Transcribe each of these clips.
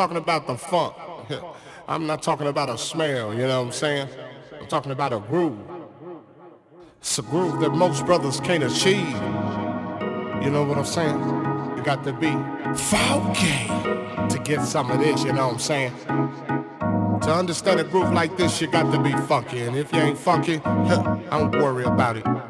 talking about the funk. I'm not talking about a smell, you know what I'm saying? I'm talking about a groove. It's a groove that most brothers can't achieve. You know what I'm saying? You got to be funky to get some of this, you know what I'm saying? To understand a groove like this, you got to be funky. And if you ain't funky, I don't worry about it.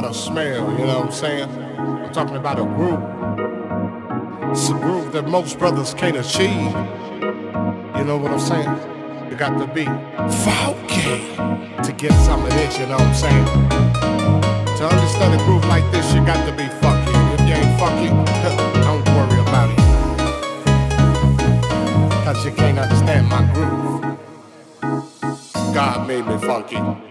About a smell, you know what I'm saying? I'm talking about a groove. It's a groove that most brothers can't achieve. You know what I'm saying? You got to be funky to get some of this, you know what I'm saying? To understand a groove like this, you got to be funky. if you ain't funky, don't worry about it. Cause you can't understand my groove. God made me funky.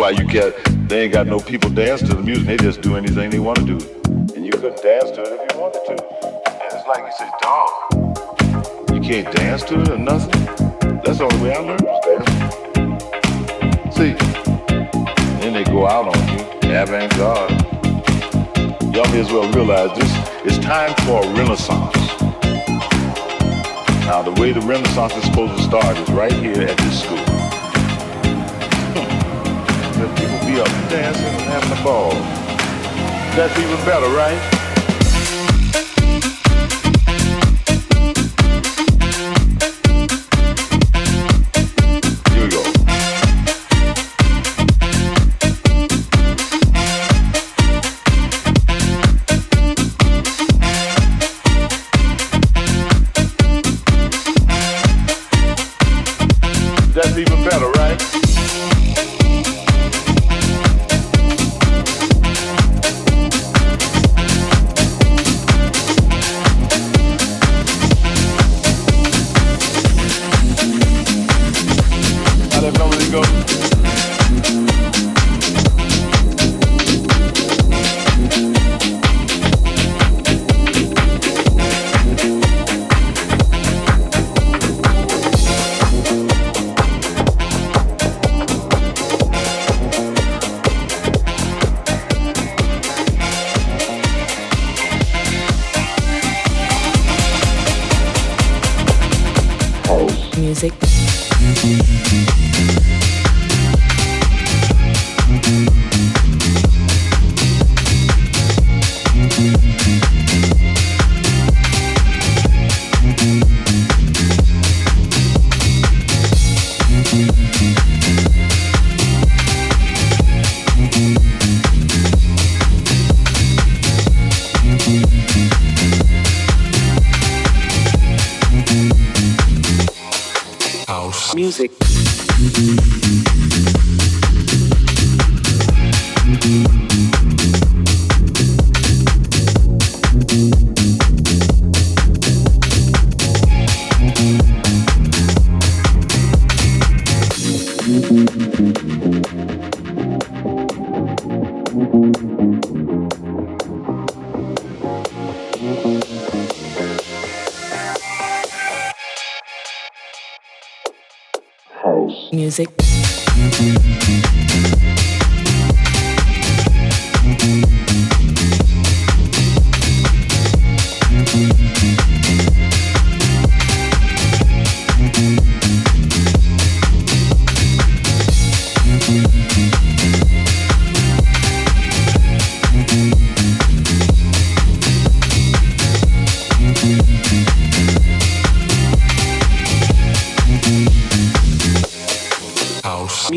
Why you get they ain't got no people dance to the music. They just do anything they want to do, and you couldn't dance to it if you wanted to. And it's like you say, dog, you can't dance to it or nothing. That's the only way I learned dance. See, then they go out on you, avant-garde. Y'all may as well realize this is time for a renaissance. Now, the way the renaissance is supposed to start is right here at this school. Hmm. Let people be up dancing and having a ball. That's even better, right?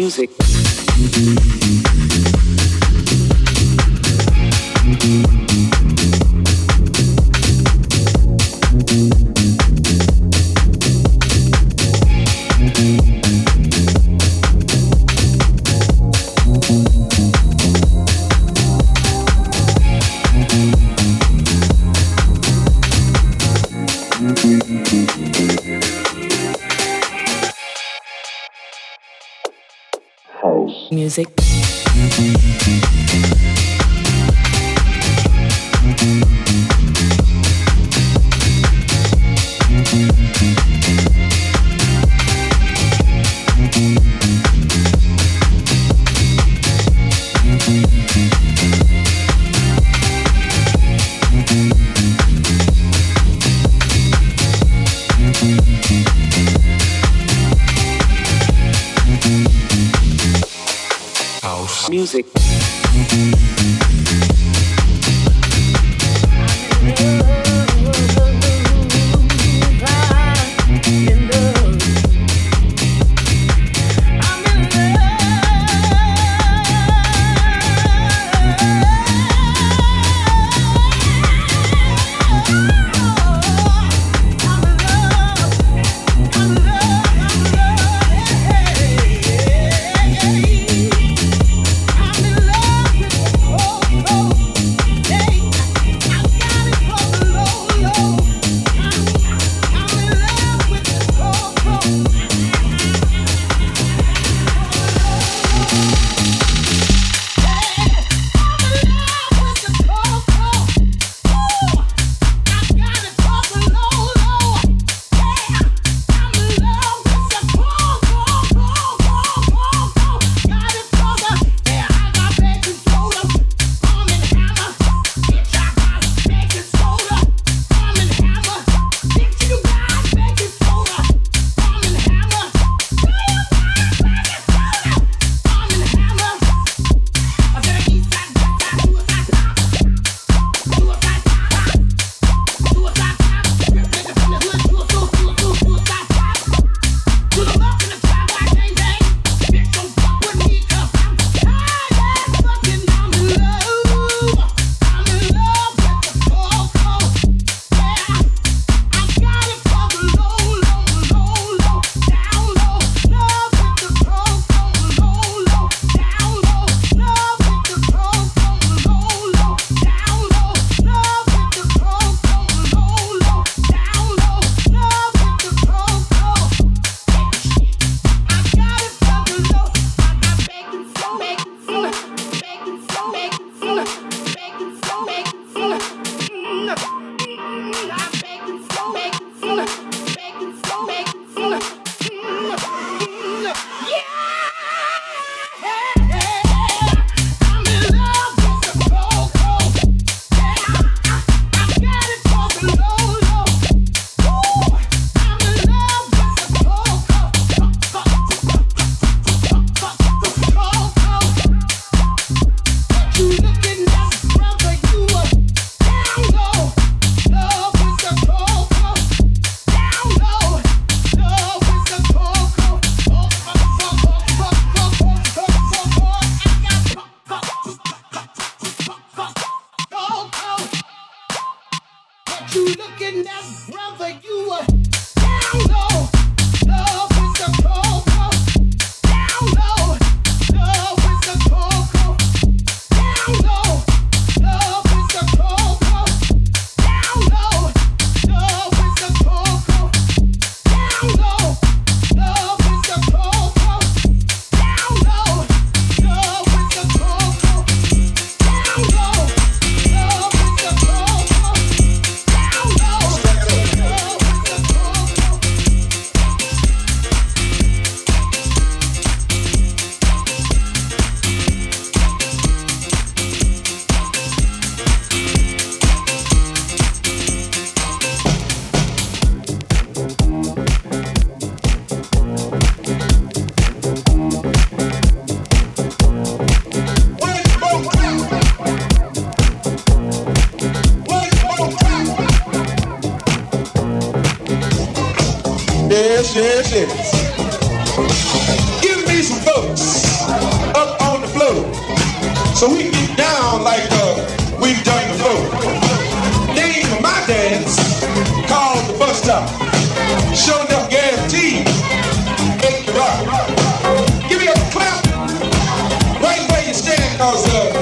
music. music. Yeah.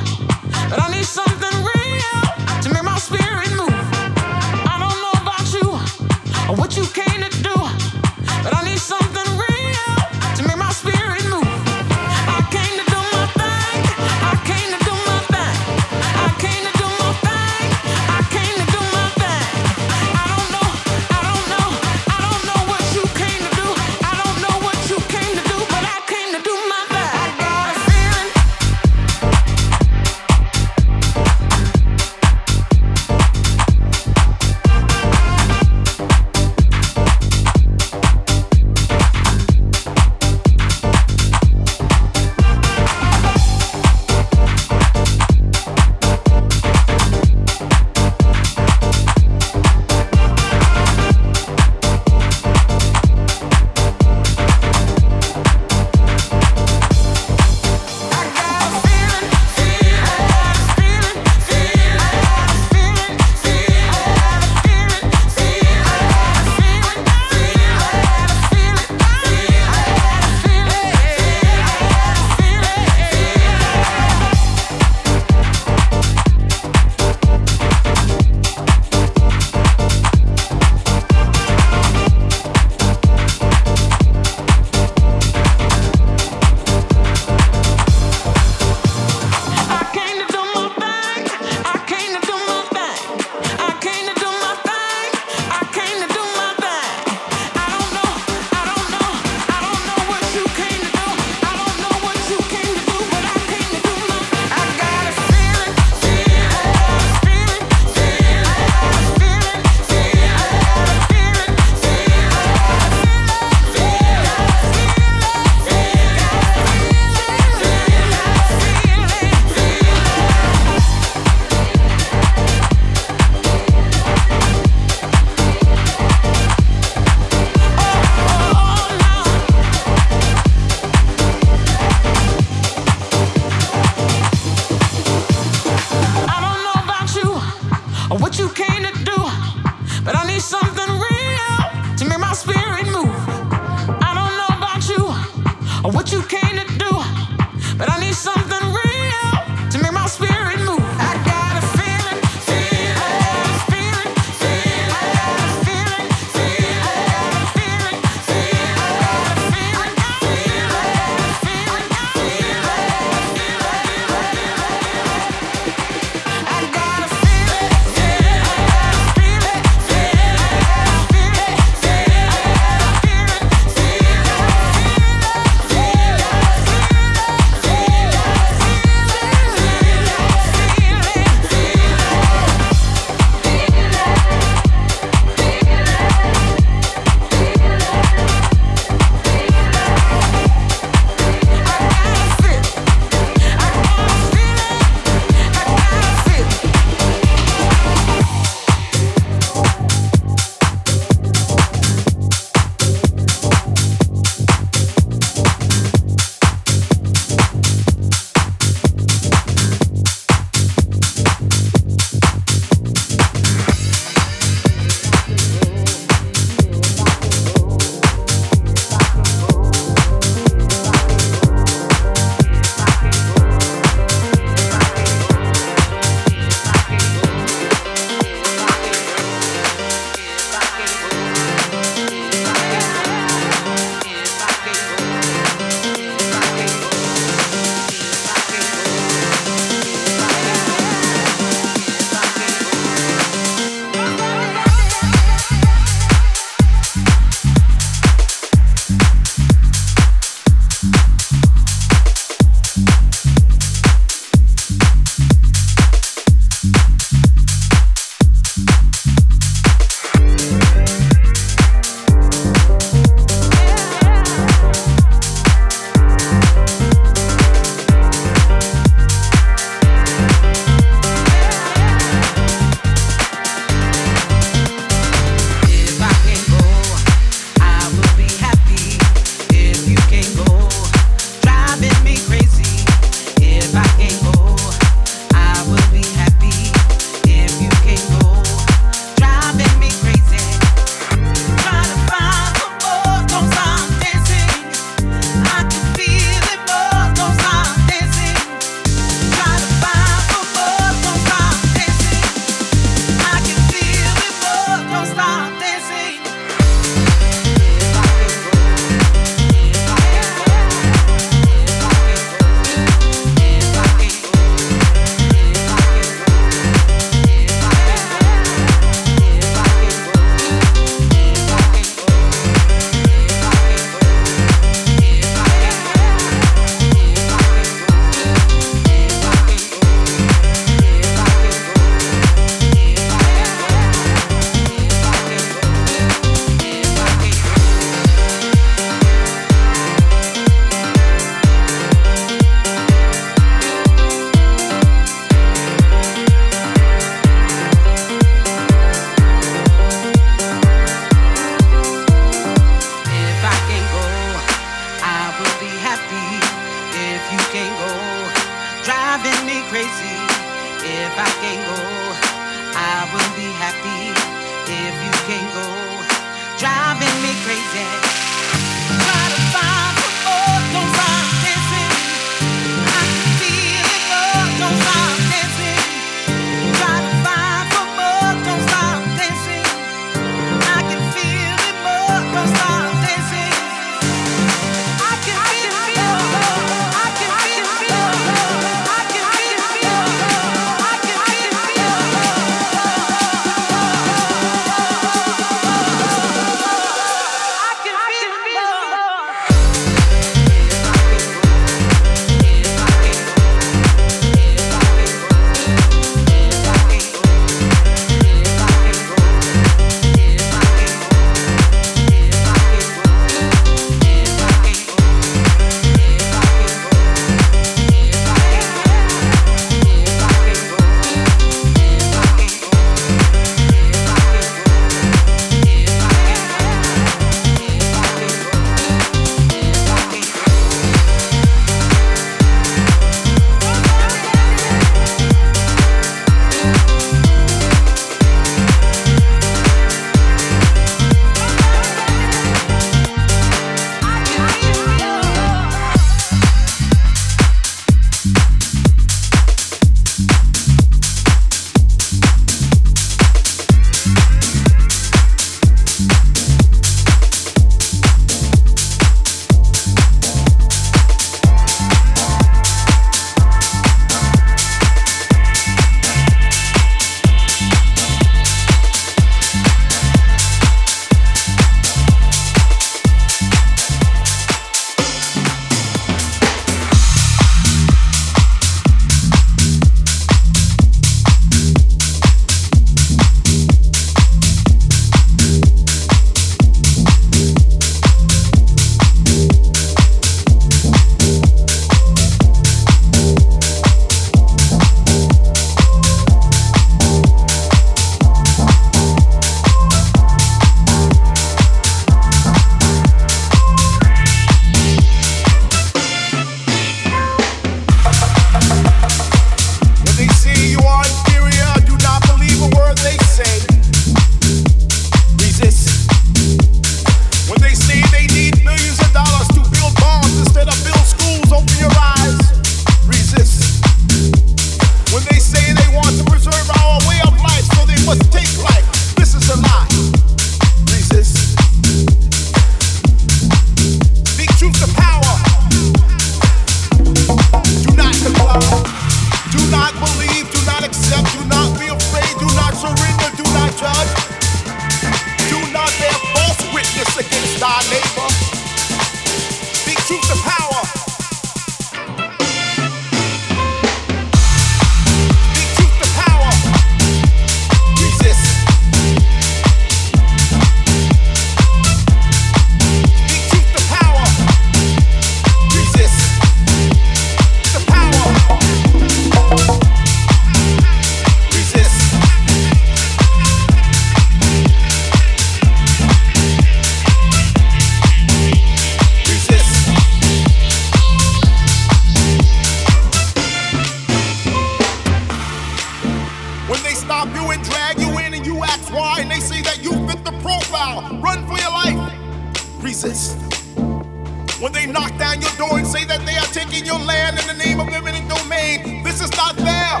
When they knock down your door and say that they are taking your land in the name of eminent domain, this is not fair.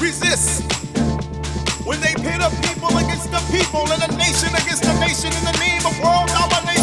Resist. When they pit a people against the people and a nation against a nation in the name of world domination,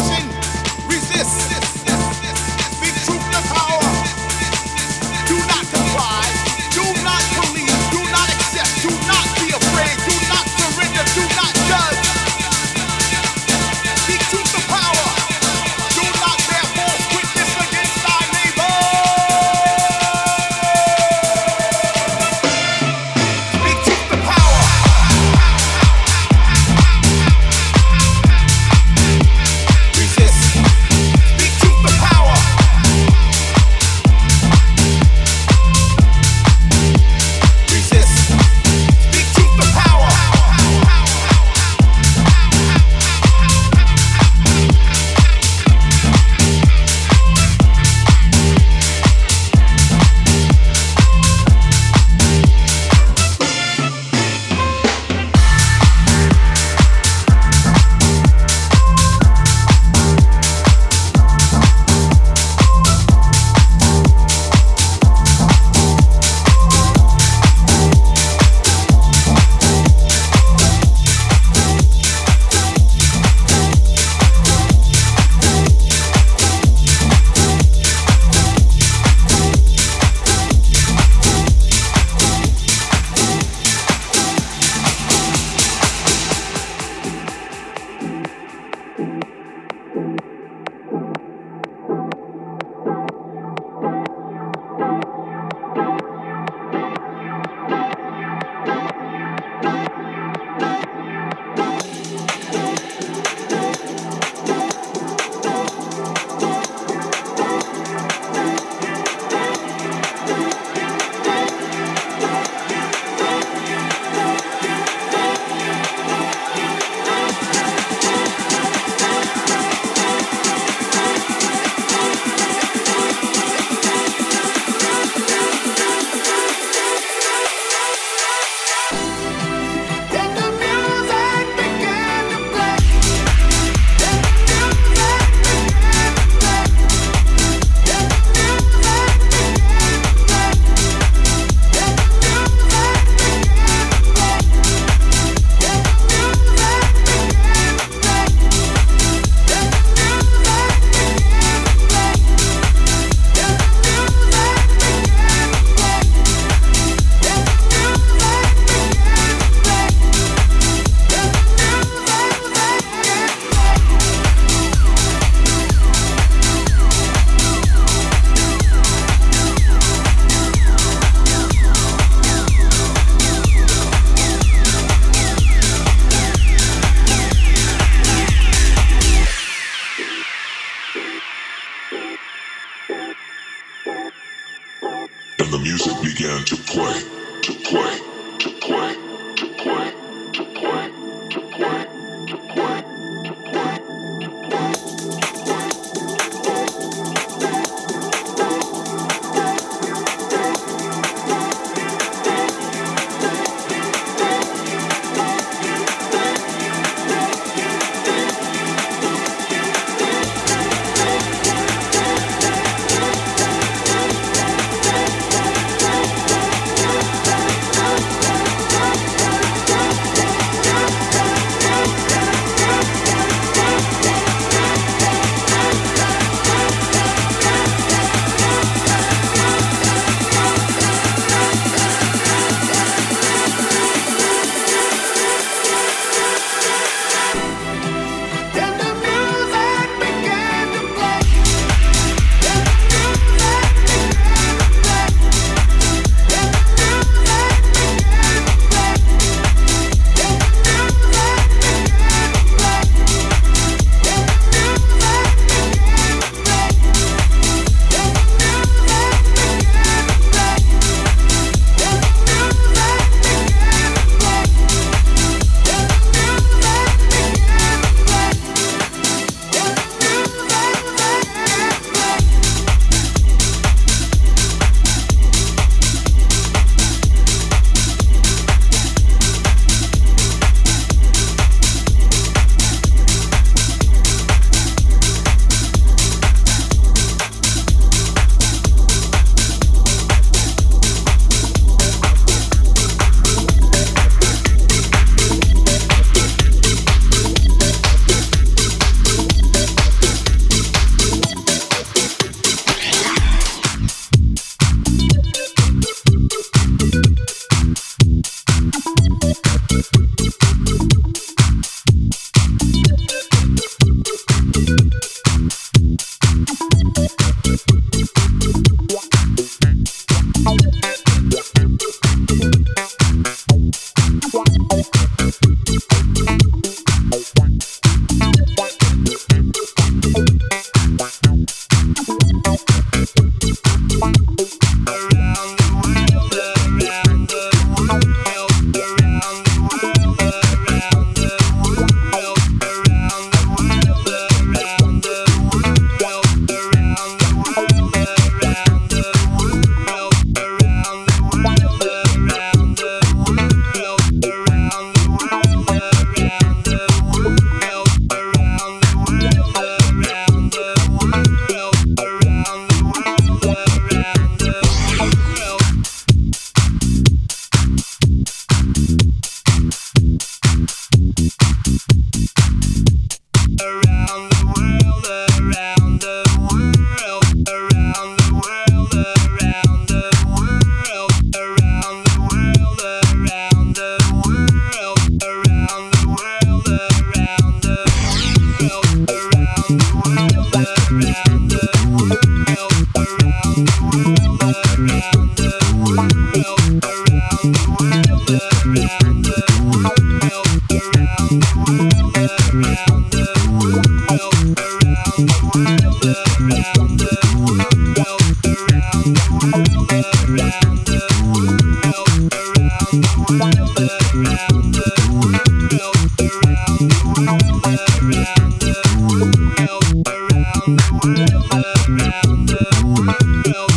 world, around the world.